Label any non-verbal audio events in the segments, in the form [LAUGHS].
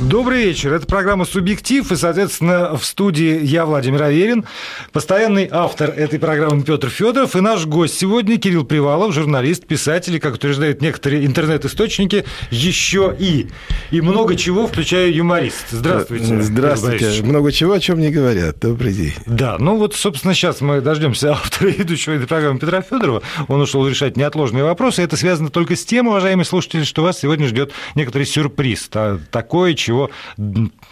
Добрый вечер. Это программа «Субъектив», и, соответственно, в студии я, Владимир Аверин, постоянный автор этой программы Петр Федоров, и наш гость сегодня Кирилл Привалов, журналист, писатель, и, как утверждают некоторые интернет-источники, еще и. И много чего, включая юморист. Здравствуйте. Здравствуйте. Много чего, о чем не говорят. Добрый день. Да, ну вот, собственно, сейчас мы дождемся автора [LAUGHS] ведущего этой программы Петра Федорова. Он ушел решать неотложные вопросы. Это связано только с тем, уважаемые слушатели, что вас сегодня ждет некоторый сюрприз. Такое, чего,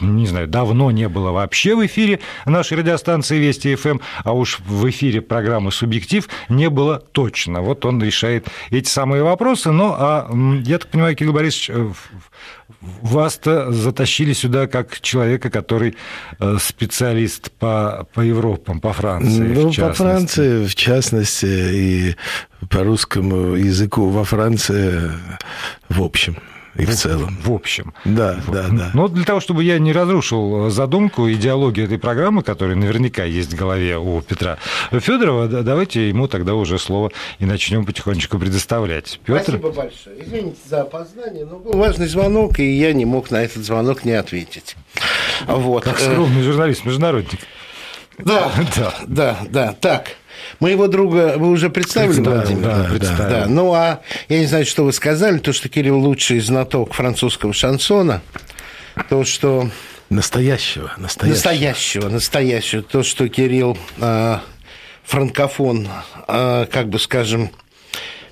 не знаю, давно не было вообще в эфире нашей радиостанции Вести ФМ, а уж в эфире программы «Субъектив» не было точно. Вот он решает эти самые вопросы. Ну, а я так понимаю, Кирилл Борисович, э, вас-то затащили сюда как человека, который э, специалист по, по Европам, по Франции. Ну, по Франции, в частности, и по русскому языку во Франции в общем и в, в целом. В общем. Да, да, да. Но для того, чтобы я не разрушил задумку, идеологию этой программы, которая наверняка есть в голове у Петра Федорова, давайте ему тогда уже слово и начнем потихонечку предоставлять. Петр? Спасибо большое. Извините за опоздание, но был важный звонок, и я не мог на этот звонок не ответить. Вот. Как скромный журналист, международник. Да, [LAUGHS] да, да, да. Так, Моего друга вы уже представили, да, Владимир? Да, да, представили. да. Ну, а я не знаю, что вы сказали, то, что Кирилл лучший знаток французского шансона, то, что... Настоящего, настоящего. Настоящего, настоящего. То, что Кирилл э, франкофон, э, как бы скажем,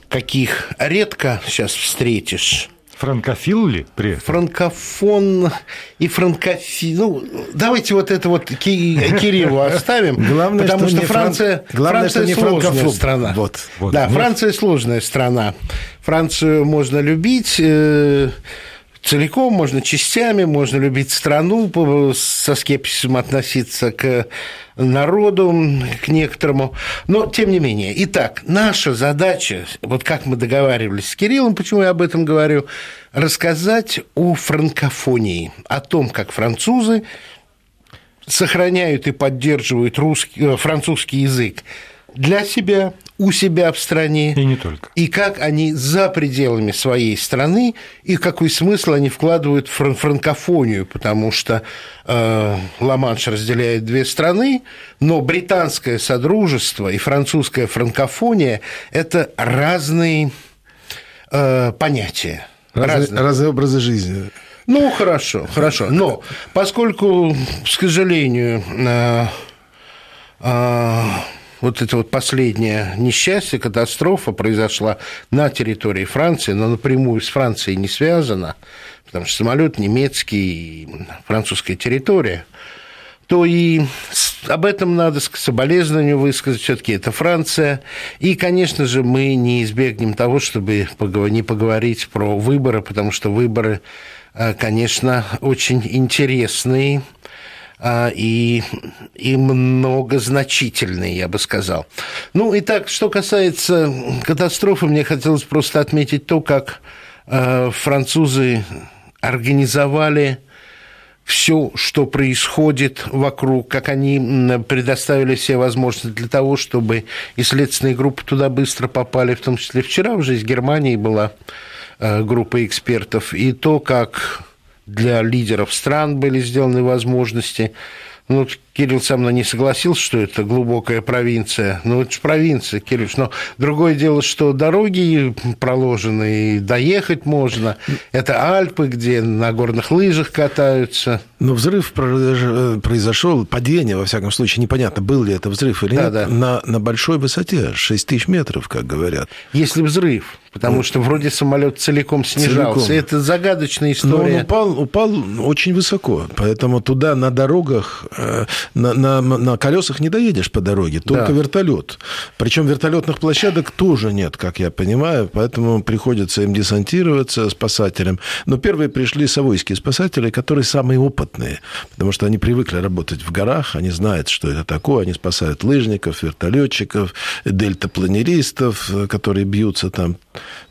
каких редко сейчас встретишь Франкофил ли при этом? Франкофон и франкофил. Ну, давайте вот это вот Кириллу оставим. [LAUGHS] Главное, потому что, что Франция, фран... Главное, Франция что сложная франкофоб. страна. Вот, вот. Да, ну... Франция сложная страна. Францию можно любить э, целиком, можно частями, можно любить страну, со скепсисом относиться к народу, к некоторому. Но, тем не менее. Итак, наша задача, вот как мы договаривались с Кириллом, почему я об этом говорю, рассказать о франкофонии, о том, как французы сохраняют и поддерживают русский, э, французский язык для себя, у себя в стране. И не только. И как они за пределами своей страны, и какой смысл они вкладывают в фран франкофонию, потому что э, Ла-Манш разделяет две страны, но британское содружество и французская франкофония – это разные э, понятия. Разные, разные. разные образы жизни. Ну, хорошо, хорошо. Но поскольку, к сожалению, э, э, вот это вот последнее несчастье, катастрофа произошла на территории Франции, но напрямую с Францией не связана, потому что самолет немецкий, французская территория, то и об этом надо соболезнования высказать. Все-таки это Франция. И, конечно же, мы не избегнем того, чтобы не поговорить про выборы, потому что выборы, э, конечно, очень интересные и, и многозначительные, я бы сказал. Ну, и так, что касается катастрофы, мне хотелось просто отметить то, как а, французы организовали все, что происходит вокруг, как они предоставили все возможности для того, чтобы и следственные группы туда быстро попали, в том числе вчера уже из Германии была а, группа экспертов, и то, как для лидеров стран были сделаны возможности. Ну, Кирилл со мной не согласился, что это глубокая провинция. Ну, это же провинция, Кирилл. Но другое дело, что дороги проложены, и доехать можно. Это Альпы, где на горных лыжах катаются. Но взрыв произошел, падение, во всяком случае, непонятно, был ли это взрыв или да, нет, да. На, на большой высоте, 6 тысяч метров, как говорят. Если взрыв, потому что вроде самолет целиком снижался. Целиком. Это загадочная история. Но он упал, упал очень высоко, поэтому туда на дорогах э, на, на, на колесах не доедешь по дороге, только да. вертолет. Причем вертолетных площадок тоже нет, как я понимаю, поэтому приходится им десантироваться спасателям. Но первые пришли совойские спасатели, которые самые опытные, потому что они привыкли работать в горах, они знают, что это такое, они спасают лыжников, вертолетчиков, дельтапланеристов, которые бьются там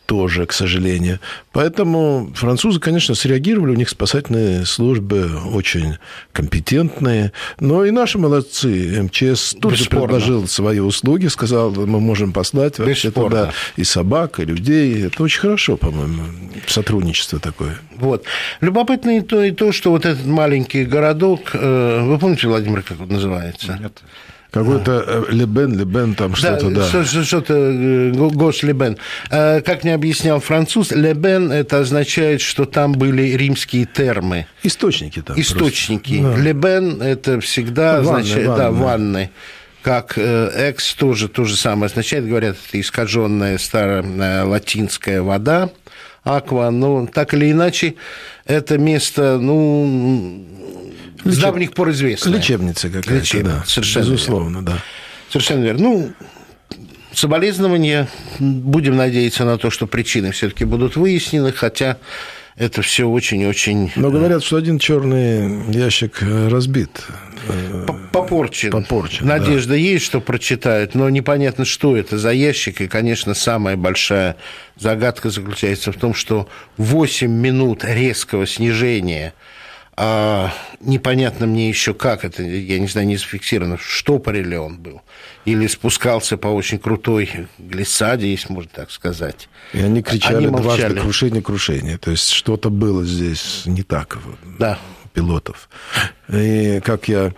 тоже, к сожалению. Поэтому французы, конечно, среагировали, у них спасательные службы очень компетентные, но и наши молодцы. МЧС тут же предложил свои услуги, сказал, мы можем послать вообще туда и собак, и людей. Это очень хорошо, по-моему, сотрудничество такое. Вот. Любопытно и то, и то, что вот этот маленький городок, э, вы помните, Владимир, как он называется? Нет. Какой-то э, Лебен, Лебен, там что-то, да. да. Что-то э, Гош Лебен. Э, как мне объяснял француз, Лебен это означает, что там были римские термы. Источники там. Источники. Да. Лебен это всегда ванны, означает, ванны. да, ванны как экс тоже то же самое означает, говорят, это искаженная старая латинская вода, аква, но так или иначе это место, ну, Лечеб... с давних пор известное. Лечебница какая-то, Лечебница, да. Совершенно Безусловно, верно. да. Совершенно верно. Ну, соболезнования. Будем надеяться на то, что причины все-таки будут выяснены, хотя это все очень-очень... Но говорят, что один черный ящик разбит. Попорчен. Попорчен. Надежда да. есть, что прочитают, но непонятно, что это за ящик. И, конечно, самая большая загадка заключается в том, что 8 минут резкого снижения а непонятно мне еще как это, я не знаю, не зафиксировано, штопоре ли он был, или спускался по очень крутой глиссаде, если можно так сказать. И они кричали они дважды крушение, крушение. То есть что-то было здесь не так да. пилотов. И как я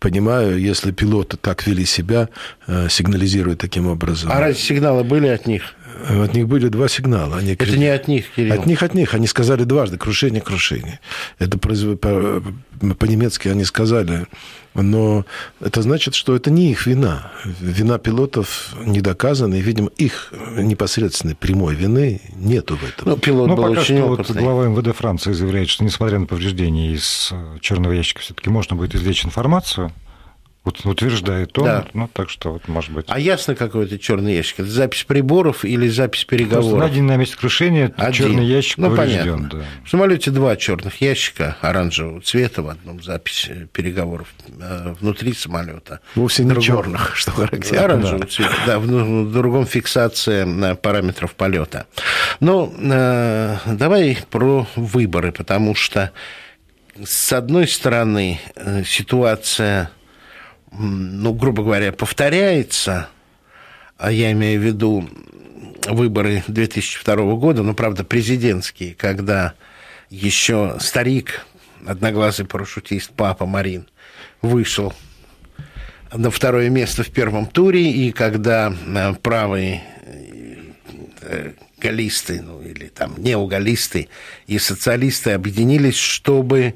понимаю, если пилоты так вели себя, э, сигнализируя таким образом. А разве сигналы были от них? От них были два сигнала. Они Это не от них, Кирилл. От них, от них. Они сказали дважды крушение, крушение. Это по-немецки они сказали. Но это значит, что это не их вина. Вина пилотов не доказана, и, видимо, их непосредственной прямой вины нету в этом. Ну, пилот Но был пока очень что вот глава МВД Франции заявляет, что несмотря на повреждения из э, черного ящика, все-таки можно будет извлечь информацию утверждает он, да. ну так что вот может быть. А ясно, какой это черный ящик? Это запись приборов или запись переговоров? Просто найден на месте крушения Один. черный ящик ну, понятно. Да. В самолете два черных ящика оранжевого цвета в одном запись переговоров э, внутри самолета. Вовсе не черных, [LAUGHS] что характерно. Оранжевого да. цвета, да, в другом фиксация э, параметров полета. Но э, давай про выборы, потому что с одной стороны ситуация ну, грубо говоря, повторяется, а я имею в виду выборы 2002 года, ну, правда, президентские, когда еще старик, одноглазый парашютист папа Марин, вышел на второе место в первом туре, и когда э, правые э, галлисты, ну или там неогаллисты и социалисты объединились, чтобы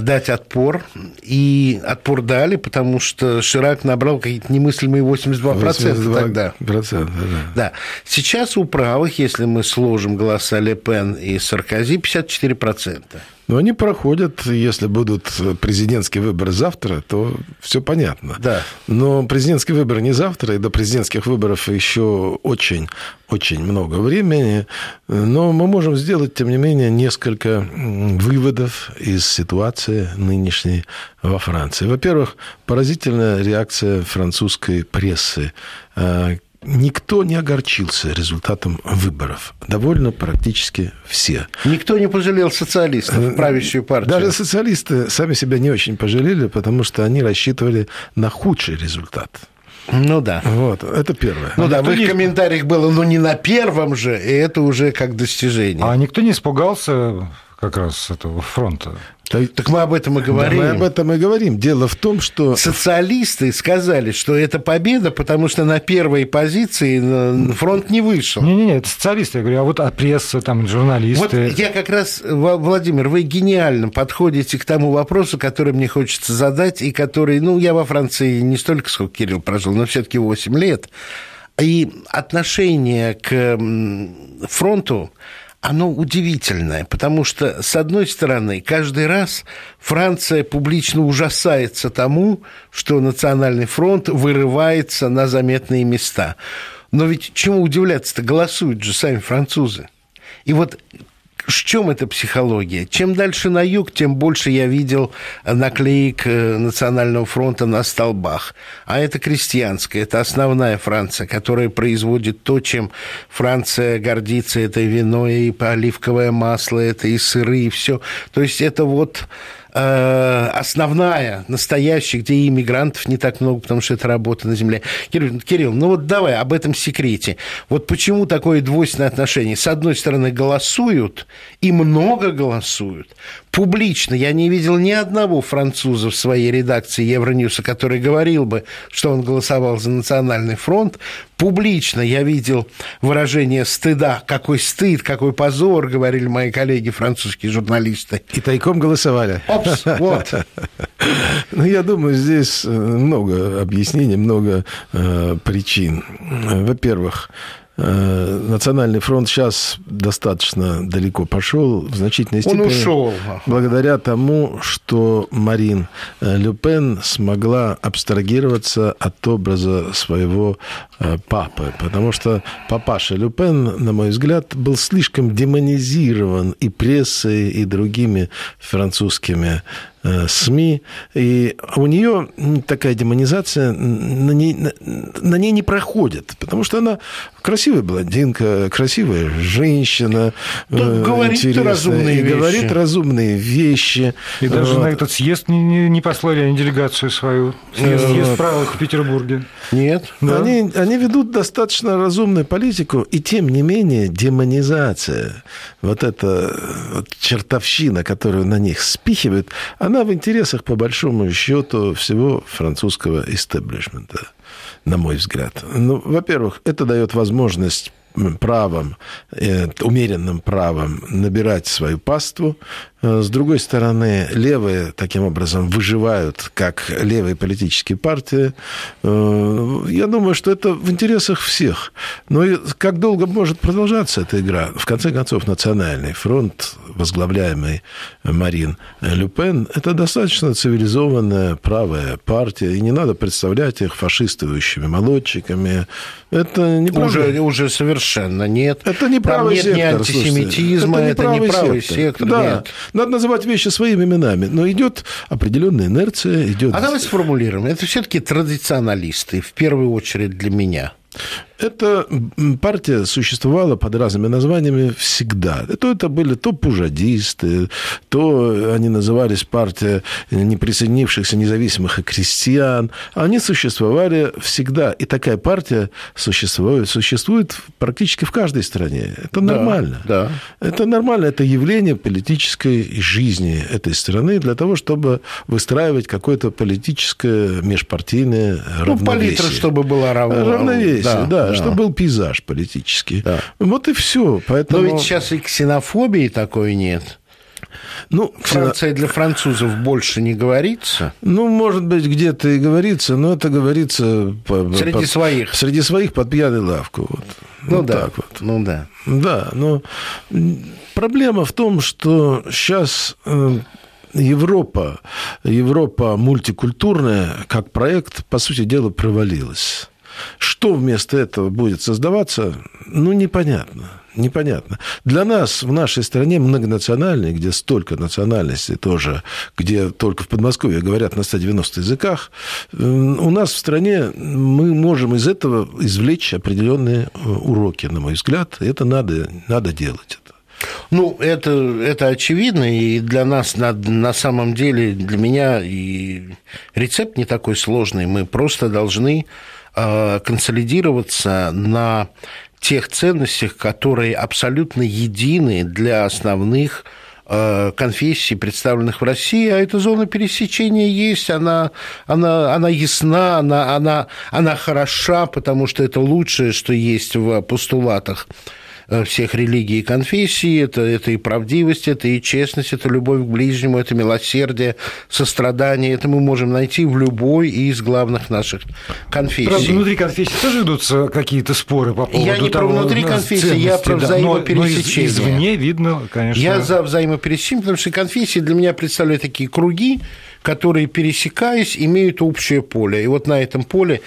дать отпор. И отпор дали, потому что Ширак набрал какие-то немыслимые 82%, 82 тогда. Процент, да. да. Сейчас у правых, если мы сложим голоса Ле Пен и Саркози, 54%. Но они проходят, если будут президентские выборы завтра, то все понятно. Да. Но президентские выборы не завтра, и до президентских выборов еще очень, очень много времени. Но мы можем сделать, тем не менее, несколько выводов из ситуации нынешней во Франции. Во-первых, поразительная реакция французской прессы э, никто не огорчился результатом выборов. Довольно практически все. Никто не пожалел социалистов, э, правящую партию. Даже социалисты сами себя не очень пожалели, потому что они рассчитывали на худший результат. Ну да. Вот, это первое. Ну а да, в их не... комментариях было, ну не на первом же, и это уже как достижение. А никто не испугался как раз этого фронта? Так мы об этом и говорим. Да, мы об этом и говорим. Дело в том, что... Социалисты сказали, что это победа, потому что на первой позиции фронт не вышел. Не-не-не, это социалисты, я говорю, а вот а пресса, там, журналисты... Вот я как раз, Владимир, вы гениально подходите к тому вопросу, который мне хочется задать, и который, ну, я во Франции не столько, сколько Кирилл прожил, но все таки 8 лет. И отношение к фронту оно удивительное, потому что, с одной стороны, каждый раз Франция публично ужасается тому, что Национальный фронт вырывается на заметные места. Но ведь чему удивляться-то? Голосуют же сами французы. И вот в чем эта психология? Чем дальше на юг, тем больше я видел наклеек э, Национального фронта на столбах. А это крестьянская, это основная Франция, которая производит то, чем Франция гордится. Это вино и оливковое масло, это и сыры, и все. То есть это вот Э, основная, настоящая, где иммигрантов не так много, потому что это работа на земле. Кирилл, Кирилл, ну вот давай об этом секрете. Вот почему такое двойственное отношение? С одной стороны, голосуют, и много голосуют. Публично я не видел ни одного француза в своей редакции Евроньюса, который говорил бы, что он голосовал за Национальный фронт. Публично я видел выражение стыда. Какой стыд, какой позор, говорили мои коллеги французские журналисты. И тайком голосовали. Опс, вот. [LAUGHS] Ну, я думаю, здесь э, много объяснений, много э, причин. Во-первых, Национальный фронт сейчас достаточно далеко пошел, в значительной степени. Он ушел. Благодаря тому, что Марин э, Люпен смогла абстрагироваться от образа своего э, папы. Потому что папаша Люпен, на мой взгляд, был слишком демонизирован и прессой, и другими французскими Э, СМИ, и у нее такая демонизация на ней, на, на ней не проходит, потому что она красивая блондинка, красивая женщина, да, э, говорит разумные и вещи. говорит разумные вещи. И даже вот. на этот съезд не, не, не послали они делегацию свою, съезд, съезд правых в Петербурге. Нет. Да. Они, они ведут достаточно разумную политику, и тем не менее демонизация, вот эта вот чертовщина, которую на них спихивают, она она в интересах, по большому счету, всего французского истеблишмента, на мой взгляд. Ну, во-первых, это дает возможность правом, э, умеренным правом набирать свою паству. Э, с другой стороны, левые таким образом выживают как левые политические партии. Э, я думаю, что это в интересах всех. Но как долго может продолжаться эта игра? В конце концов, Национальный фронт, возглавляемый Марин Люпен, это достаточно цивилизованная правая партия, и не надо представлять их фашистующими молодчиками. Это не уже, уже совершенно нет. Это не правый Там нет сектор. ни антисемитизма, это не правый, это не сектор. Да, нет. надо называть вещи своими именами, но идет определенная инерция, идет... А давай сформулируем. Это все-таки традиционалисты, в первую очередь для меня – эта партия существовала под разными названиями всегда. То это были то пужадисты, то они назывались партия неприсоединившихся независимых и крестьян. Они существовали всегда. И такая партия существует, существует практически в каждой стране. Это нормально. Да, да. Это нормально. Это явление политической жизни этой страны для того, чтобы выстраивать какое-то политическое межпартийное ну, равновесие. палитра, чтобы была равно... равновесие. Да, да, да, чтобы был пейзаж политический. Да. Вот и все. Поэтому... Но ведь сейчас и ксенофобии такой нет. Ну, Франция для французов больше не говорится. Ну, может быть, где-то и говорится, но это говорится по, среди по, своих. Среди своих под пьяной лавку. Вот. Ну вот да. Так вот. Ну да. Да, но проблема в том, что сейчас э, Европа, Европа мультикультурная как проект, по сути дела, провалилась. Что вместо этого будет создаваться, ну, непонятно. Непонятно. Для нас в нашей стране многонациональной, где столько национальностей тоже, где только в Подмосковье говорят на 190 языках, у нас в стране мы можем из этого извлечь определенные э, уроки, на мой взгляд. Это надо, надо делать. Ну, это, это очевидно, и для нас на, на самом деле, для меня и рецепт не такой сложный. Мы просто должны Э, консолидироваться на тех ценностях, которые абсолютно едины для основных э, конфессий, представленных в России, а эта зона пересечения есть, она, она, она ясна, она, она, она хороша, потому что это лучшее, что есть в постулатах. Э, всех религий и конфессий, это, это и правдивость, это и честность, это любовь к ближнему, это милосердие, сострадание, это мы можем найти в любой из главных наших конфессий. Правда, внутри конфессии тоже идут какие-то споры по поводу Я не того, про внутри конфессии, я про да, взаимопересечение. Но, но из, извне видно, конечно. Я за взаимопересечение, потому что конфессии для меня представляют такие круги, которые, пересекаясь, имеют общее поле. И вот на этом поле,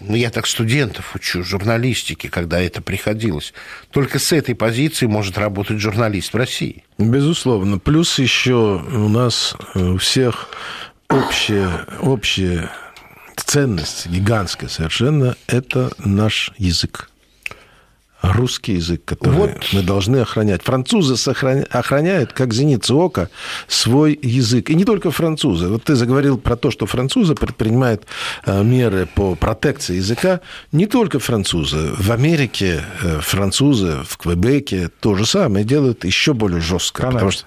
ну, я так студентов учу, журналистики, когда это приходилось, только с этой позиции может работать журналист в России. Безусловно. Плюс еще у нас у всех общая, общая ценность, гигантская совершенно, это наш язык русский язык, который вот. мы должны охранять. Французы сохраня... охраняют, как зеница ока, свой язык. И не только французы. Вот ты заговорил про то, что французы предпринимают э, меры по протекции языка. Не только французы. В Америке э, французы, в Квебеке то же самое делают еще более жестко. Канада. Потому что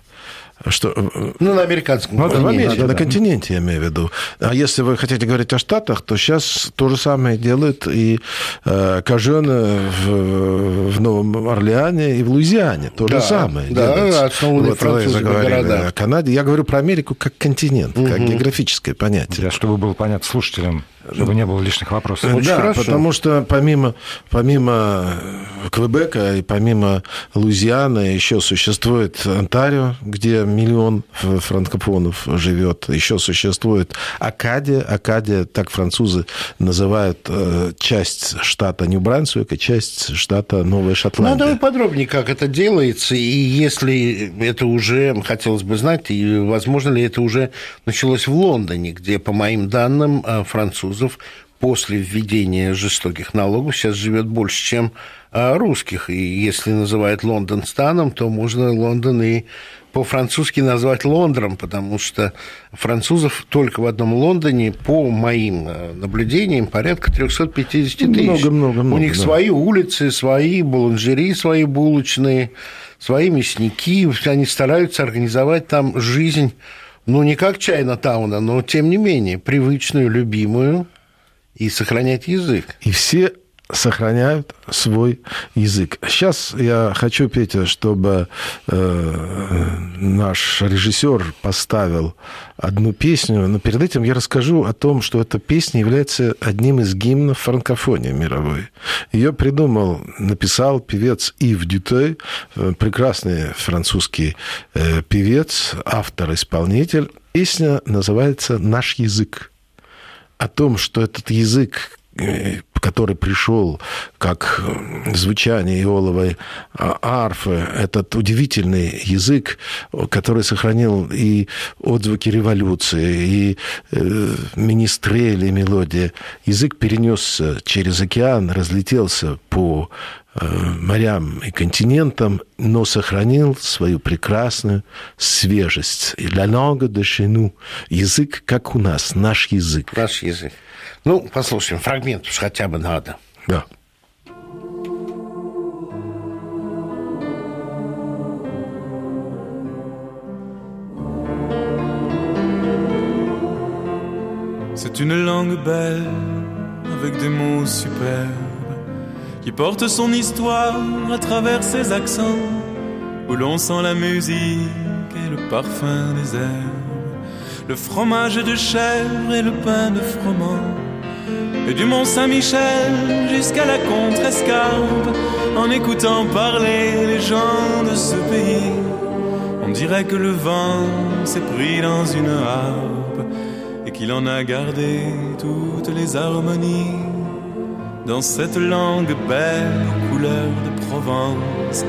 что... Э, ну, на американском ну, континенте. В Америке, да, на да. континенте, я имею в виду. А если вы хотите говорить о Штатах, то сейчас то же самое делают и э, Кажены в, в Новом Орлеане и в Луизиане. То да, же самое да, делается. основаны вот французские города. о Канаде. Я говорю про Америку как континент, угу. как географическое понятие. Да, чтобы было понятно слушателям, чтобы не было лишних вопросов. Очень да, хорошо. потому что помимо, помимо Квебека и помимо Луизианы еще существует Онтарио, где миллион франкофонов живет. Еще существует Акадия. Акадия, так французы называют э, часть штата Нью-Брансуик и часть штата Новая Шотландия. Ну, давай подробнее, как это делается, и если это уже, хотелось бы знать, и возможно ли это уже началось в Лондоне, где, по моим данным, э, французов после введения жестоких налогов сейчас живет больше, чем э, русских. И если называют Лондон станом, то можно Лондон и по-французски назвать Лондоном, потому что французов только в одном Лондоне, по моим э, наблюдениям, порядка 350 тысяч. Много, много, много. У них да. свои улицы, свои буланжери, свои булочные, свои мясники. Они стараются организовать там жизнь, ну, не как Чайна Тауна, но, тем не менее, привычную, любимую, и сохранять язык. И все сохраняют свой язык. Сейчас я хочу, Петя, чтобы э, наш режиссер поставил одну песню, но перед этим я расскажу о том, что эта песня является одним из гимнов франкофонии мировой. Ее придумал, написал певец Ив Дютей, э, прекрасный французский э, певец, автор-исполнитель. Песня называется «Наш язык» о том, что этот язык Э, который пришел как звучание иоловой а, арфы, этот удивительный язык, который сохранил и отзвуки революции, и э, министрели, и мелодия. Язык перенесся через океан, разлетелся по э, морям и континентам, но сохранил свою прекрасную свежесть. «La langue de chez nous» – язык, как у нас, наш язык. Наш язык. Ну, послушаем фрагмент уж хотя бы надо. Да. Une langue belle, avec des mots superbes, qui porte son histoire à travers ses accents, où l'on sent la musique et le parfum des herbes, le fromage de chèvre et le pain de froment et du Mont Saint-Michel jusqu'à la Contrescarpe, en écoutant parler les gens de ce pays, on dirait que le vent s'est pris dans une harpe qu'il en a gardé toutes les harmonies. Dans cette langue belle aux couleurs de Provence,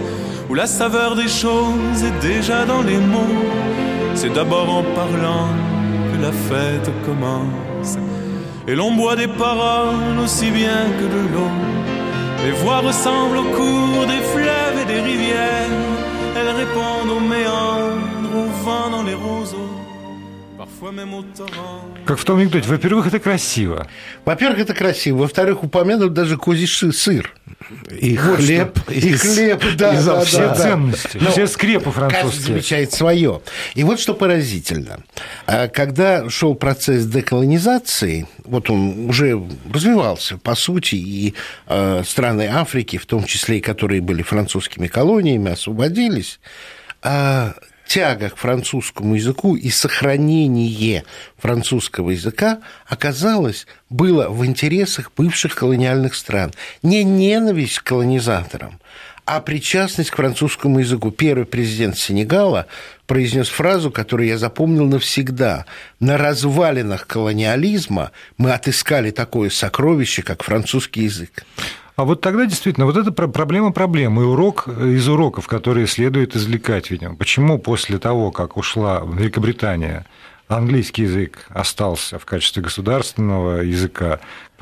où la saveur des choses est déjà dans les mots, c'est d'abord en parlant que la fête commence. Et l'on boit des paroles aussi bien que de l'eau. Les voix ressemblent au cours des fleuves et des rivières. Elles répondent aux méandres, au vent dans les roseaux. Как в том анекдоте. Во-первых, это красиво. Во-первых, это красиво. Во-вторых, упомянут даже козий сыр. И вот хлеб. Что. И, хлеб, да, и да, все да, ценности, да. все скрепы французские. Каждый замечает свое. И вот что поразительно. А когда шел процесс деколонизации, вот он уже развивался, по сути, и э, страны Африки, в том числе и которые были французскими колониями, освободились, а тяга к французскому языку и сохранение французского языка оказалось было в интересах бывших колониальных стран. Не ненависть к колонизаторам, а причастность к французскому языку. Первый президент Сенегала произнес фразу, которую я запомнил навсегда. На развалинах колониализма мы отыскали такое сокровище, как французский язык. А вот тогда действительно, вот это проблема проблем. И урок из уроков, которые следует извлекать, видимо. Почему после того, как ушла Великобритания английский язык остался в качестве государственного языка.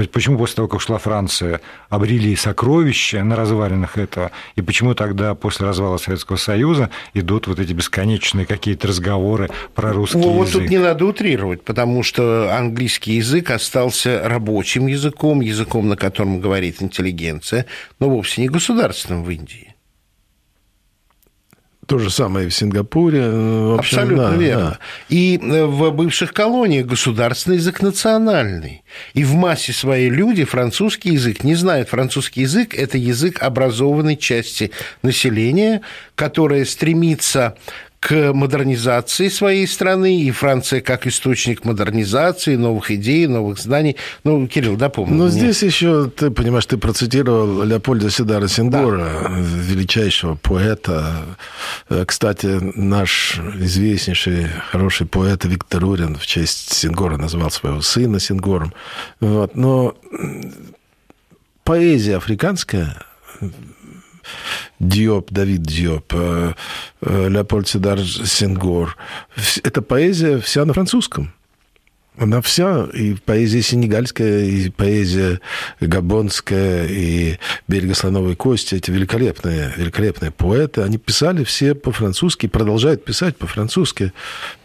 Почему после того, как ушла Франция, обрели сокровища на развалинах этого, и почему тогда после развала Советского Союза идут вот эти бесконечные какие-то разговоры про русский ну, язык? Вот тут не надо утрировать, потому что английский язык остался рабочим языком, языком, на котором говорит интеллигенция, но вовсе не государственным в Индии. То же самое в Сингапуре. Э, в общем, Абсолютно да, верно. Да. И э, в бывших колониях государственный язык национальный. И в массе своей люди французский язык не знают. Французский язык – это язык образованной части населения, которая стремится к модернизации своей страны, и Франция как источник модернизации, новых идей, новых знаний. Ну, Кирилл, дополни. Но мне. здесь еще, ты понимаешь, ты процитировал Леопольда Седара Сингора, да. величайшего поэта. Кстати, наш известнейший, хороший поэт Виктор Урин в честь Сингора назвал своего сына Сингором. Вот. Но поэзия африканская Диоп, Давид Диоп, э, э, Леопольд Седар Сенгор. Это поэзия вся на французском. Она вся, и поэзия сенегальская, и поэзия габонская, и «Берега слоновой кости», эти великолепные, великолепные поэты, они писали все по-французски, продолжают писать по-французски.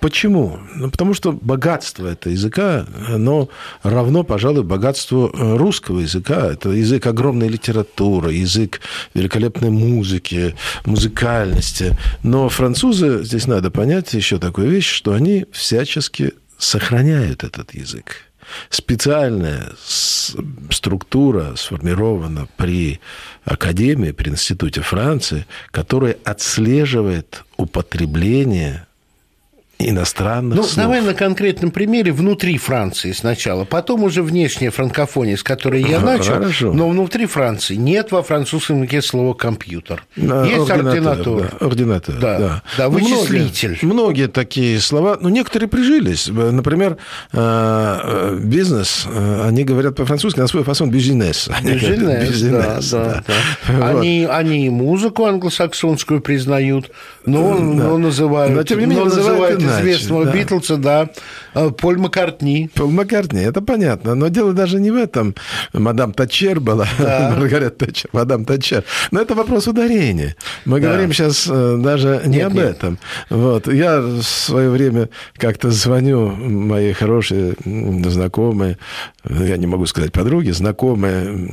Почему? Ну, потому что богатство этого языка, оно равно, пожалуй, богатству э, русского языка. Это язык огромной литературы, язык великолепной музыки, музыкальности. Но французы, здесь надо понять еще такую вещь, что они всячески сохраняют этот язык. Специальная структура сформирована при Академии, при Институте Франции, которая отслеживает употребление иностранных ну, слов. давай на конкретном примере внутри Франции сначала, потом уже внешняя франкофония, с которой я начал, Хорошо. но внутри Франции нет во французском языке слова «компьютер». А, Есть ординатор. Да, ординатор, да. да. да ну, вычислитель. Многие, многие такие слова, ну, некоторые прижились. Например, э, э, бизнес, э, они говорят по-французски на свой фасон «бизнес». [LAUGHS] Бизнес, да, да, да. Они, они и музыку англосаксонскую признают, но, но называют, но, тем не менее, называют известного да. Битлса, да, Поль Маккартни. Поль Маккартни, это понятно. Но дело даже не в этом. Мадам Тачер была, да. [LAUGHS] Маргарет Тачер, мадам Тачер. Но это вопрос ударения. Мы да. говорим сейчас э, даже не нет, об нет. этом. Вот. Я в свое время как-то звоню моей хорошей знакомой, я не могу сказать подруги, знакомые,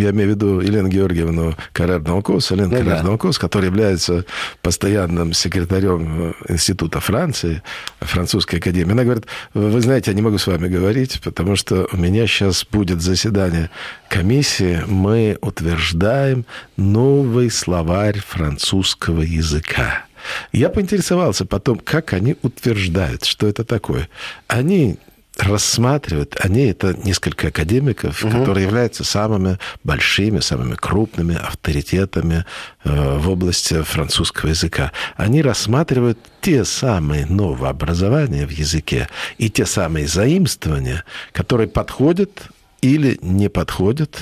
я имею в виду Елену Георгиевну Карер-Налкос, Елена ну, Карер-Налкос, которая является постоянным секретарем э, Института Франции, французской академии. Она говорит, вы знаете, я не могу с вами говорить, потому что у меня сейчас будет заседание комиссии, мы утверждаем новый словарь французского языка. Я поинтересовался потом, как они утверждают, что это такое. Они рассматривают, они это несколько академиков, угу. которые являются самыми большими, самыми крупными авторитетами э, в области французского языка. Они рассматривают те самые новообразования в языке и те самые заимствования, которые подходят или не подходят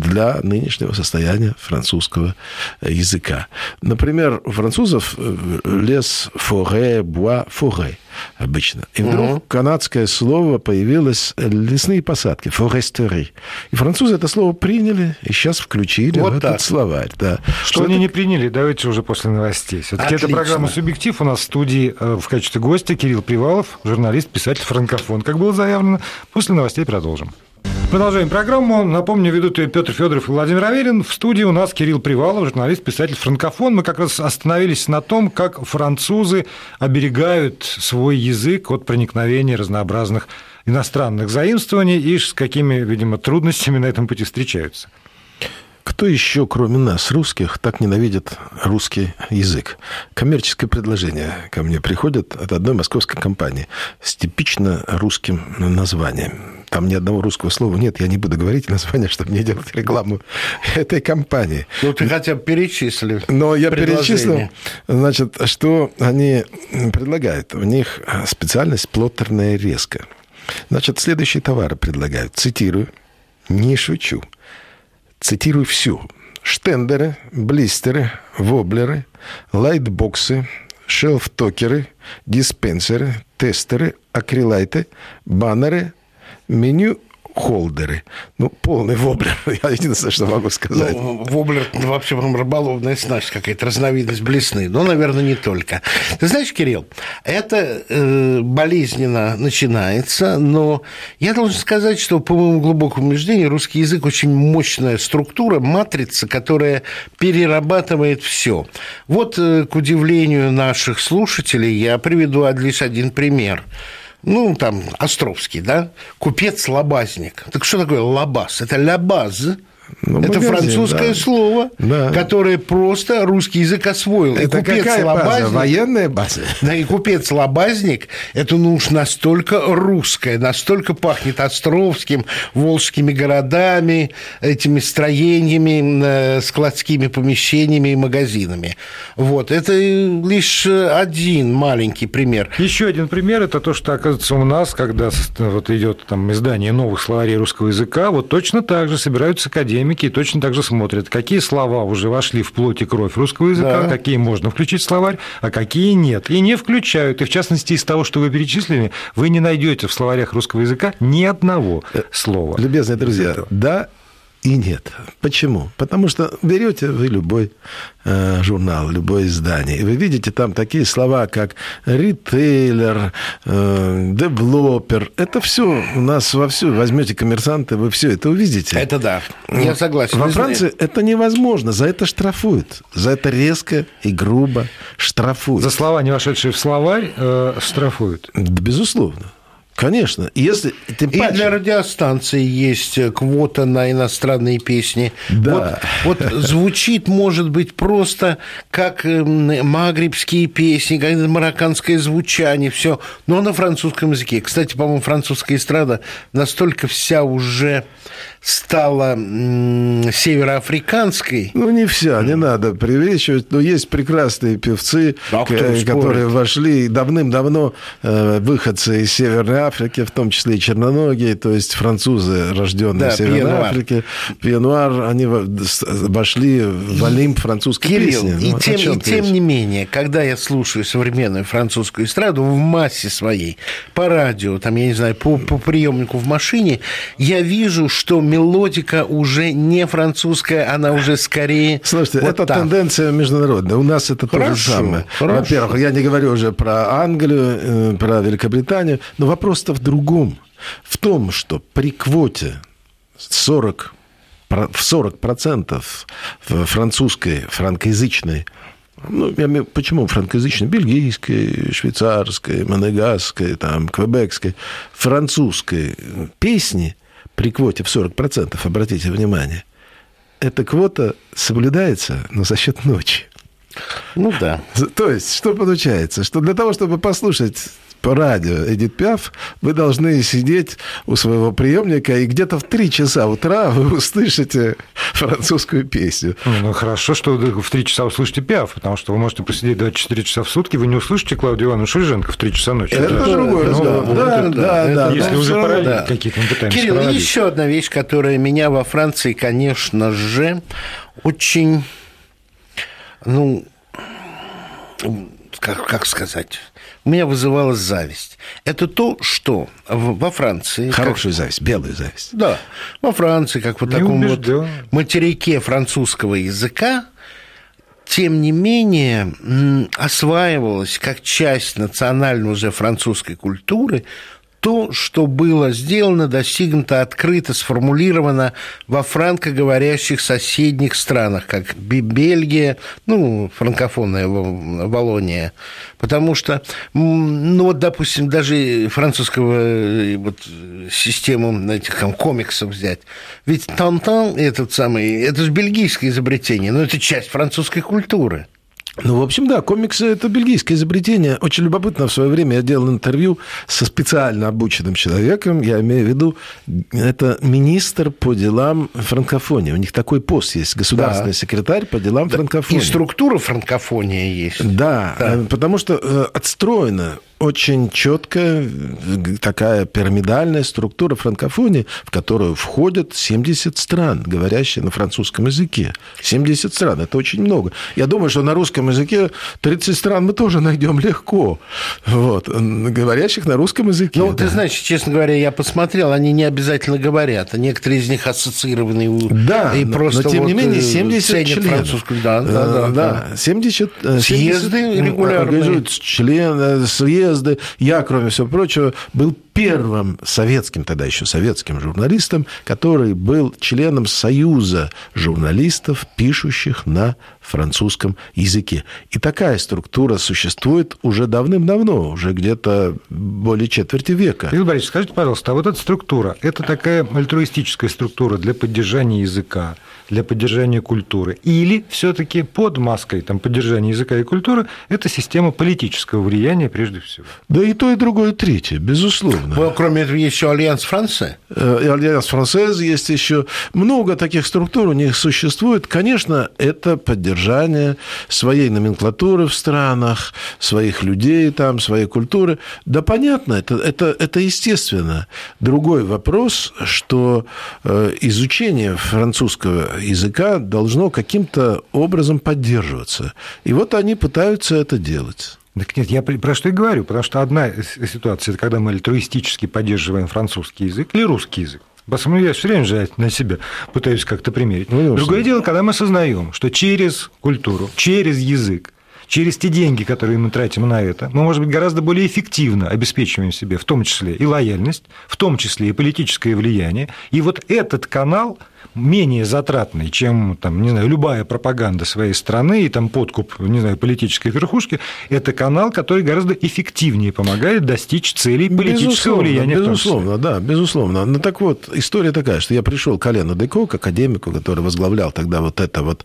для нынешнего состояния французского языка. Например, у французов лес forêt, bois, forêt обычно. И вдруг угу. канадское слово появилось лесные посадки, foresterie. И французы это слово приняли и сейчас включили вот в так. этот словарь. Да. Что, Что они это... не приняли, давайте уже после новостей. Все-таки это программа «Субъектив». У нас в студии э, в качестве гостя Кирилл Привалов, журналист, писатель, франкофон. Как было заявлено, после новостей продолжим. Продолжаем программу. Напомню, ведут ее Петр Федоров и Владимир Аверин. В студии у нас Кирилл Привалов, журналист, писатель, франкофон. Мы как раз остановились на том, как французы оберегают свой язык от проникновения разнообразных иностранных заимствований и с какими, видимо, трудностями на этом пути встречаются. Кто еще, кроме нас, русских, так ненавидит русский язык? Коммерческое предложение ко мне приходит от одной московской компании с типично русским названием. Там ни одного русского слова нет, я не буду говорить название, чтобы не делать рекламу этой компании. Ну, ты хотя бы перечислил. Но я перечислил, значит, что они предлагают. У них специальность плоттерная резка. Значит, следующие товары предлагают. Цитирую. Не шучу. Цитирую всю. Штендеры, блистеры, воблеры, лайтбоксы, шелф-токеры, диспенсеры, тестеры, акрилайты, баннеры, меню холдеры. Ну, полный воблер. [LAUGHS] Я единственное, что могу сказать. Ну, воблер ну, вообще прям рыболовная снасть, какая-то разновидность блесны. Но, наверное, не только. Ты знаешь, Кирилл, это э, болезненно начинается, но я должен сказать, что, по моему глубокому убеждению, русский язык очень мощная структура, матрица, которая перерабатывает все. Вот, э, к удивлению наших слушателей, я приведу лишь один пример – ну, там, Островский, да, купец-лобазник. Так что такое лабаз? Это лябаз, ну, это магазин, французское да. слово, да. которое просто русский язык освоил. Это и купец какая база? Военная база? Да, и купец-лобазник, это ну уж настолько русское, настолько пахнет Островским, волжскими городами, этими строениями, э, складскими помещениями и магазинами. Вот, это лишь один маленький пример. Еще один пример, это то, что, оказывается, у нас, когда вот идет там издание новых словарей русского языка, вот точно так же собираются академии академики точно так же смотрят, какие слова уже вошли в плоть и кровь русского языка, да. какие можно включить в словарь, а какие нет. И не включают. И в частности, из того, что вы перечислили, вы не найдете в словарях русского языка ни одного э, слова. Любезные друзья, да, и нет. Почему? Потому что берете вы любой э, журнал, любое издание, и вы видите там такие слова, как ритейлер, э, девелопер. Это все у нас вовсю. Возьмете коммерсанты, вы все это увидите. Это да. Я согласен. Во Франции это невозможно. За это штрафуют. За это резко и грубо штрафуют. За слова, не вошедшие в словарь, э, штрафуют. Безусловно. Конечно. Если, тем и для радиостанции есть квота на иностранные песни. Да. Вот, вот звучит, может быть, просто как эм, магрибские песни, как марокканское звучание, все, но на французском языке. Кстати, по-моему, французская эстрада настолько вся уже стала североафриканской. Ну, не вся, не надо преувеличивать, но есть прекрасные певцы, да, которые спорит? вошли давным-давно, э, выходцы из Северной Африки, в том числе и черноногие, то есть французы, рожденные да, в Северной Пьенуар. Африке. Пьенуар, они вошли в Олимп французской Кирилл, песни. И, ну, тем, и тем не менее, когда я слушаю современную французскую эстраду в массе своей, по радио, там, я не знаю, по, по приемнику в машине, я вижу, что мелодика уже не французская, она уже скорее... Слушайте, вот это там. тенденция международная. У нас это хорошо, то же самое. Во-первых, я не говорю уже про Англию, э, про Великобританию, но вопрос-то в другом. В том, что при квоте 40 в 40% французской, франкоязычной ну, я, почему франкоязычной? Бельгийской, швейцарской, монегасской, там, квебекской, французской песни – при квоте в 40%, обратите внимание, эта квота соблюдается, но за счет ночи. Ну да. То есть, что получается? Что для того, чтобы послушать по радио Эдит Пиаф, вы должны сидеть у своего приемника, и где-то в 3 часа утра вы услышите французскую песню. Ну, ну хорошо, что вы в 3 часа услышите Пиаф, потому что вы можете посидеть 24 часа в сутки, вы не услышите Клаудию Ивановну Шульженко в 3 часа ночи. Это да, другое, ну, да, да, да, да, да. Если да, уже параллели да. какие-то мы пытаемся Кирилл, проводить. еще одна вещь, которая меня во Франции, конечно же, очень, ну, как, как сказать, меня вызывала зависть. Это то, что во Франции... Хорошую как... зависть, белую зависть. Да. Во Франции, как вот таком вот материке французского языка, тем не менее, осваивалась как часть национальной уже французской культуры то, что было сделано, достигнуто, открыто, сформулировано во франкоговорящих соседних странах, как Бельгия, ну, франкофонная Волония. Потому что, ну, вот, допустим, даже французского э, вот, систему этих там, комиксов взять. Ведь Тантан, этот самый, это же бельгийское изобретение, но это часть французской культуры. Ну, в общем, да, комиксы – это бельгийское изобретение. Очень любопытно, в свое время я делал интервью со специально обученным человеком, я имею в виду, это министр по делам франкофонии. У них такой пост есть, государственный да. секретарь по делам да. франкофонии. И структура франкофонии есть. Да, да. Э, потому что э, отстроено очень четкая такая пирамидальная структура франкофонии, в которую входят 70 стран, говорящие на французском языке. 70 стран, это очень много. Я думаю, что на русском языке 30 стран мы тоже найдем легко, вот, говорящих на русском языке. Ну, да. ты знаешь, честно говоря, я посмотрел, они не обязательно говорят, а некоторые из них ассоциированы. Да, и просто но тем вот не менее 70 э, членов. Да, да, да, да. 70, 70 съезды регулярные. Члены, съезды съезды. Я, кроме всего прочего, был первым советским, тогда еще советским журналистом, который был членом Союза журналистов, пишущих на французском языке. И такая структура существует уже давным-давно, уже где-то более четверти века. Игорь Борисович, скажите, пожалуйста, а вот эта структура, это такая альтруистическая структура для поддержания языка, для поддержания культуры? Или все-таки под маской там, поддержания языка и культуры это система политического влияния прежде всего? Да и то, и другое, и третье, безусловно. Ну, кроме этого, есть еще Альянс Франция. Э, Alliance française есть еще. Много таких структур у них существует. Конечно, это поддержание своей номенклатуры в странах, своих людей там, своей культуры. Да, понятно, это, это, это естественно. Другой вопрос, что э, изучение французского языка должно каким-то образом поддерживаться. И вот они пытаются это делать. Так нет, я про что и говорю, потому что одна ситуация, это когда мы альтруистически поддерживаем французский язык или русский язык. Потому я все время же на себя пытаюсь как-то примерить. Ну, Другое дело, когда мы осознаем, что через культуру, через язык через те деньги, которые мы тратим на это, мы, может быть, гораздо более эффективно обеспечиваем себе в том числе и лояльность, в том числе и политическое влияние. И вот этот канал менее затратный, чем там, не знаю, любая пропаганда своей страны и там подкуп, не знаю, политической верхушки, это канал, который гораздо эффективнее помогает достичь целей политического безусловно, влияния. Безусловно, да, безусловно. Ну так вот, история такая, что я пришел к Алену Деко, к академику, который возглавлял тогда вот это вот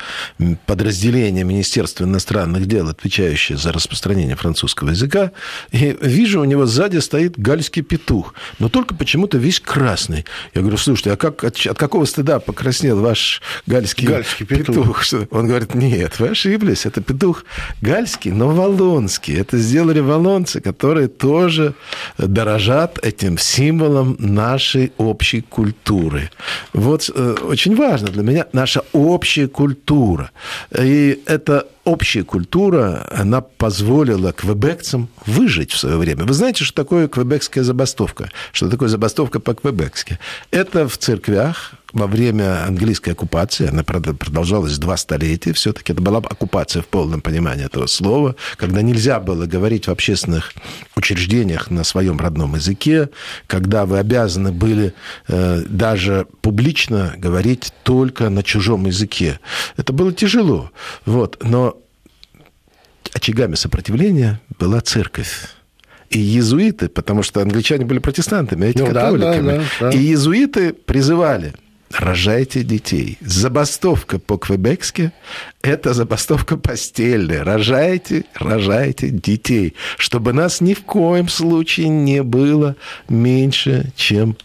подразделение Министерства иностранных дел, отвечающее за распространение французского языка, и вижу, у него сзади стоит гальский петух, но только почему-то весь красный. Я говорю, слушайте, а как, от, от какого стыда покраснел ваш гальский, гальский петух? петух? Он говорит, нет, вы ошиблись, это петух гальский, но валонский. Это сделали валонцы, которые тоже дорожат этим символом нашей общей культуры. Вот э, очень важно для меня наша общая культура. И это общая культура, она позволила квебекцам выжить в свое время. Вы знаете, что такое квебекская забастовка? Что такое забастовка по-квебекски? Это в церквях во время английской оккупации, она продолжалась два столетия, все-таки это была оккупация в полном понимании этого слова, когда нельзя было говорить в общественных учреждениях на своем родном языке, когда вы обязаны были э, даже публично говорить только на чужом языке. Это было тяжело. Вот. Но очагами сопротивления была церковь и иезуиты, потому что англичане были протестантами, а эти ну, католиками. Да, да, да, да. И иезуиты призывали рожайте детей. Забастовка по-квебекски – это забастовка постельная. Рожайте, рожайте детей, чтобы нас ни в коем случае не было меньше, чем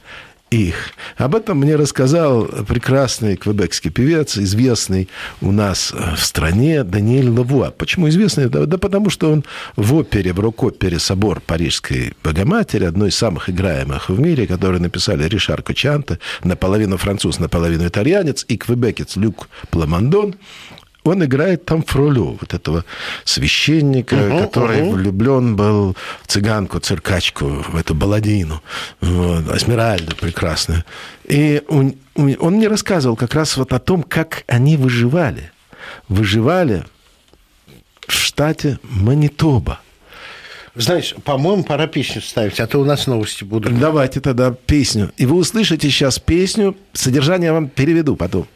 их. Об этом мне рассказал прекрасный квебекский певец, известный у нас э, в стране Даниэль Лавуа. Почему известный? Да, да потому что он в опере, в рок-опере «Собор Парижской Богоматери», одной из самых играемых в мире, которую написали Ришар Кочанте, наполовину француз, наполовину итальянец, и квебекец Люк Пламандон, он играет там Фролю, вот этого священника, угу, который угу. влюблен был в цыганку, циркачку, в эту балладину, вот, Асмеральду прекрасную. И он, он мне рассказывал как раз вот о том, как они выживали. Выживали в штате Манитоба. Знаешь, по-моему, пора песню ставить, а то у нас новости будут. Давайте тогда песню. И вы услышите сейчас песню. Содержание я вам переведу потом.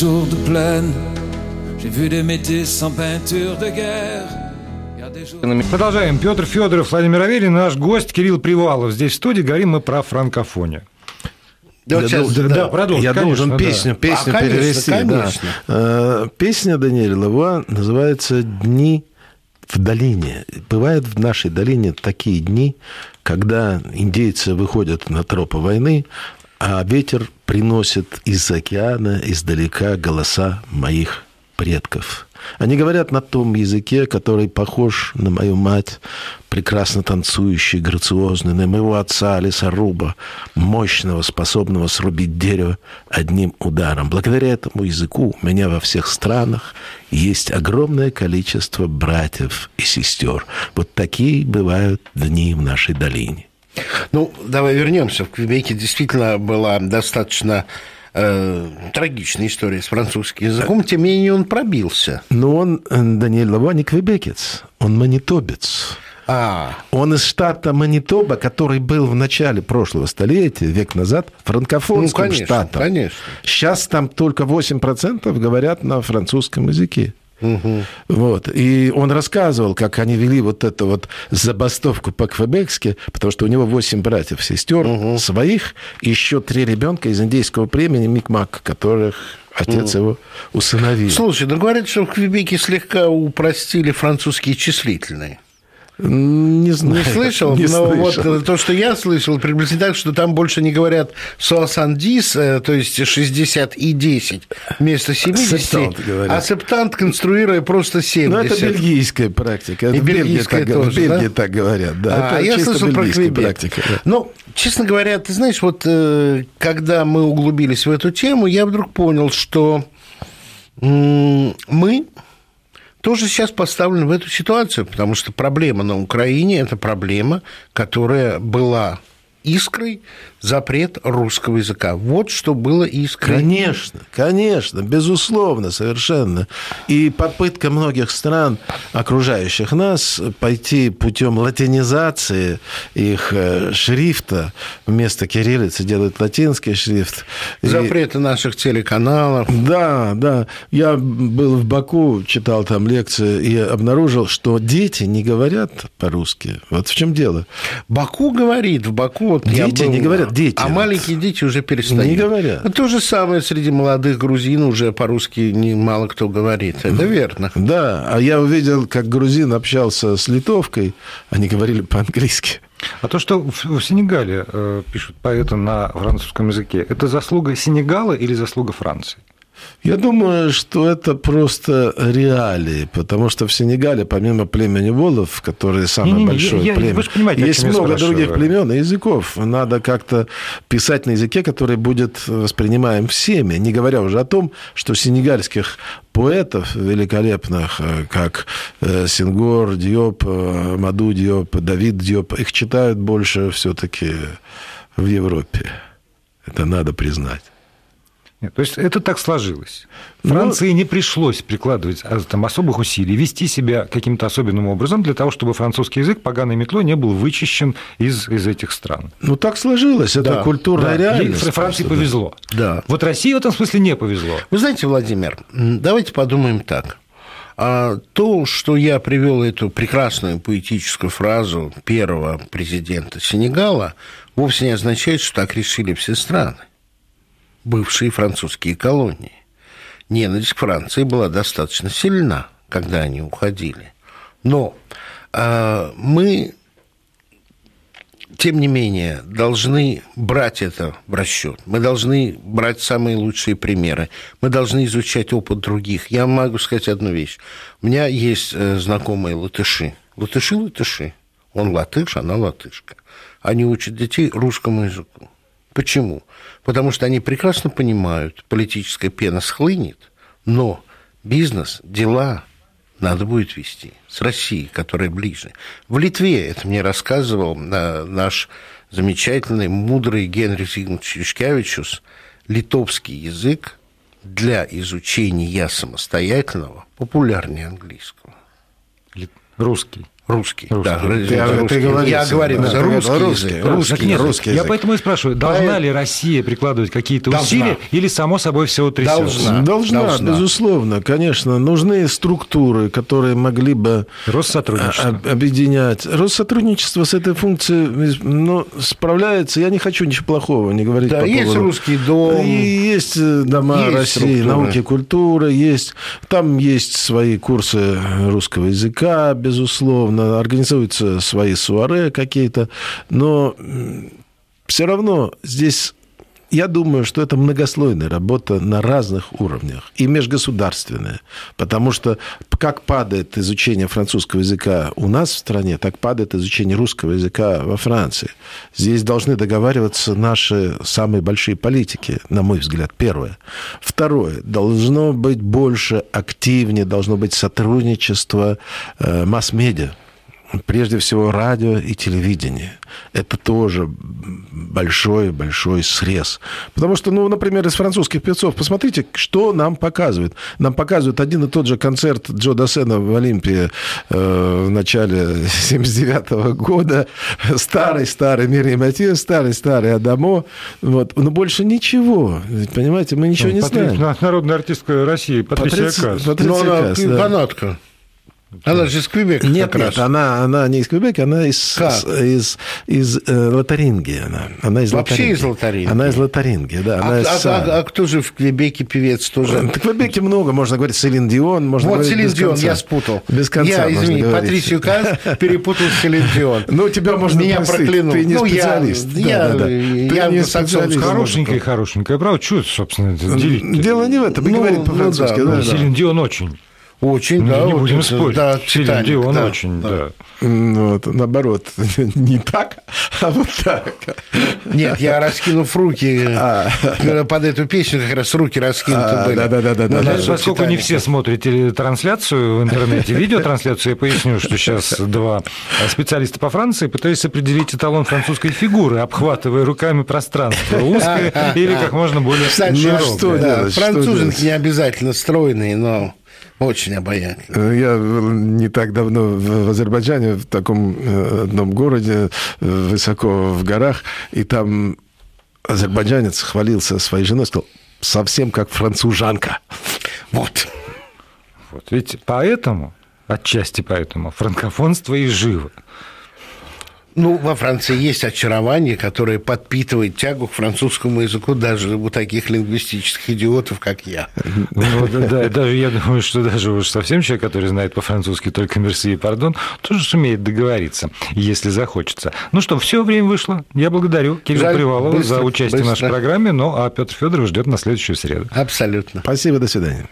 Jours de plaine, j'ai vu des métis sans peinture de guerre. Продолжаем. Петр Федоров, Владимир Аверин, наш гость Кирилл Привалов. Здесь в студии говорим мы про франкофонию. Да, я, сейчас, да, да, продолжим, я конечно, должен песню, да. песню а, перевести. Конечно. Да. Песня Даниэля Лева называется «Дни в долине». Бывают в нашей долине такие дни, когда индейцы выходят на тропы войны, а ветер приносит из океана издалека голоса моих предков – они говорят на том языке, который похож на мою мать, прекрасно танцующий, грациозный, на моего отца лесоруба, мощного, способного срубить дерево одним ударом. Благодаря этому языку у меня во всех странах есть огромное количество братьев и сестер. Вот такие бывают дни в нашей долине. Ну, давай вернемся. В Квебеке действительно была достаточно э, трагичная история с французским языком, тем не менее он пробился. Но он, э, Даниэль Лава, не квебекец, он манитобец. А. Он из штата Манитоба, который был в начале прошлого столетия, век назад, франкофонским ну, конечно, штатом. Конечно. Сейчас там только 8% говорят на французском языке. Угу. Вот. И он рассказывал, как они вели вот эту вот забастовку по-квебекски, потому что у него восемь братьев, сестер угу. своих, еще три ребенка из индейского племени Микмак, которых отец его усыновил. Слушай, ну говорят, что в Квебеке слегка упростили французские числительные. Не знаю. Не слышал, не но слышал. вот то, что я слышал, приблизительно так, что там больше не говорят соасандис, э, то есть 60 и 10 вместо 70, септант, а септант конструируя просто 70. Ну, это бельгийская практика. Это и бельгийская так, тоже, Бельгии да? так говорят, да. А, это я слышал про Квебек. Практика, да. Ну, честно говоря, ты знаешь, вот э, когда мы углубились в эту тему, я вдруг понял, что мы тоже сейчас поставлен в эту ситуацию, потому что проблема на Украине – это проблема, которая была искрой запрет русского языка. Вот что было искрой. Конечно, конечно, безусловно, совершенно. И попытка многих стран, окружающих нас, пойти путем латинизации их э, шрифта, вместо кириллицы делают латинский шрифт. Запреты и... наших телеканалов. Да, да. Я был в Баку, читал там лекции и обнаружил, что дети не говорят по-русски. Вот в чем дело. Баку говорит, в Баку вот дети был... не говорят, дети. А маленькие дети уже перестают. Не говорят. То же самое среди молодых грузин уже по-русски не мало кто говорит. Это верно. Да, а я увидел, как грузин общался с литовкой, они говорили по-английски. А то, что в Сенегале э, пишут поэты на французском языке, это заслуга Сенегала или заслуга Франции? Я думаю, что это просто реалии, потому что в Сенегале, помимо племени Волов, которые самое не, не, большое я, племя, я, есть много других племен и языков. Надо как-то писать на языке, который будет воспринимаем всеми, не говоря уже о том, что сенегальских поэтов великолепных, э, как э, Сингор, Диоп, э, Маду Диоп, Давид Диоп, их читают больше все-таки в Европе. Это надо признать. Нет, то есть это так сложилось. Ну, Франции ну, не пришлось прикладывать а, там, особых усилий, вести себя каким-то особенным образом для того, чтобы французский язык поганой метлой не был вычищен из, из этих стран. Ну, так сложилось. Это да, культурная да. реальность. Ей Франции просто, повезло. Да. Вот России в этом смысле не повезло. Вы знаете, Владимир, давайте подумаем так. А то, что я привел эту прекрасную поэтическую фразу первого президента Сенегала, вовсе не означает, что так решили все страны бывшие французские колонии. Ненависть к Франции была достаточно сильна, когда они уходили. Но э, мы, тем не менее, должны брать это в расчет. Мы должны брать самые лучшие примеры. Мы должны изучать опыт других. Я могу сказать одну вещь. У меня есть э, знакомые латыши. Латыши, латыши. Он латыш, она латышка. Они учат детей русскому языку. Почему? Потому что они прекрасно понимают, политическая пена схлынет, но бизнес, дела надо будет вести с Россией, которая ближе. В Литве, это мне рассказывал э, наш замечательный, мудрый Генрих Зигмундович Юшкевичус, литовский язык для изучения самостоятельного популярнее английского. Русский. Русский, русский. да. Ты, русский. Ты говоришь, я говорю, да, за русский, русский, язык. русский, Так нет, русский я язык. поэтому и спрашиваю, должна Поэт- ли Россия прикладывать какие-то Должна. усилия или само собой все утрясется? Должна. Должна, Должна. безусловно, конечно. Нужны структуры, которые могли бы Россотрудничество. а- об- объединять. Россотрудничество с этой функцией ну, справляется. Я не хочу ничего плохого не говорить Да, по есть поводу... русский дом. И есть э, дома Есть России, структуры. науки и культуры, есть, там есть свои курсы русского языка, безусловно, организуются свои суаре какие-то, но все равно здесь я думаю, что это многослойная работа на разных уровнях и межгосударственная, потому что как падает изучение французского языка у нас в стране, так падает изучение русского языка во Франции. Здесь должны договариваться наши самые большие политики, на мой взгляд, первое. Второе, должно быть больше, активнее, должно быть сотрудничество э, масс-медиа. Прежде всего, радио и телевидение. Это тоже большой-большой срез. Потому что, ну, например, из французских певцов, посмотрите, что нам показывают. Нам показывают один и тот же концерт Джо Дассена в Олимпии э, в начале [LAUGHS] 79 года. Старый-старый Мири Матье, старый-старый Адамо. Вот. Но больше ничего. Понимаете, мы ничего не Патри- знаем. Народная артистка России Патрисия Патриция- Каас. Патриция Но она Каас, да. канадка. Она же из Квебека Нет, как нет, раз. она, она не из Квебека, она из, Как? с- из, из э, Лотарингии. Она, она из Вообще Лотарингии. из Лотарингии? Она из Лотарингии, да. А, Она из а- а- а кто же в Квебеке певец тоже? [LAUGHS] В Квебеке много, можно говорить, Селин Дион, можно Вот говорить Селин без Дион, конца. я спутал. Без конца Я, извини. Патрисию Каз перепутал с Селин Дион. Ну, тебя можно Меня проклянул. Ты не Ну, специалист. я- Да, да, да. я Ты не специалист. Хорошенькая, хорошенькая. Правда, что, собственно, это делить Дело не в этом. Мы Ну, ну по-французски. да, да, да. Селин Дион очень. Очень, Не- да. не вот будем это, спорить. Да, Селин «Титаник», Дион да, очень, да. Ну, Вот, наоборот, [LAUGHS] не так, а вот так. Нет, я раскинув руки А. э, под эту песню, как раз руки раскинуты А, были. да-да-да-да, Ну, да, Значит, да, поскольку не все смотрят телетрансляцию в интернете, видеотрансляцию, я поясню, что сейчас два специалиста по Франции пытались определить эталон французской фигуры, обхватывая руками пространство узкое или как можно более Кстати, Ну, широкое. да, что француженки делать? не обязательно стройные, но очень обаятельные. Я не так давно в Азербайджане, в таком э, одном городе, э, высоко в горах, и там азербайджанец хвалился своей женой, сказал, совсем как францужанка. [LAUGHS] Вот. Вот. Ведь поэтому, отчасти поэтому, франкофонство и живо. Ну, во Франции есть очарование, которое подпитывает тягу к французскому языку даже у таких лингвистических идиотов, как я. Ну, да, да, даже я думаю, что даже уж совсем человек, который знает по-французски только мерси и пардон, тоже сумеет договориться, если захочется. Ну что, все время вышло. Я благодарю Кирилла Жаль, Привалова быстро, за участие в нашей быстро. программе. Ну, а Петр Федоров ждет на следующую среду. Абсолютно. Спасибо, до свидания.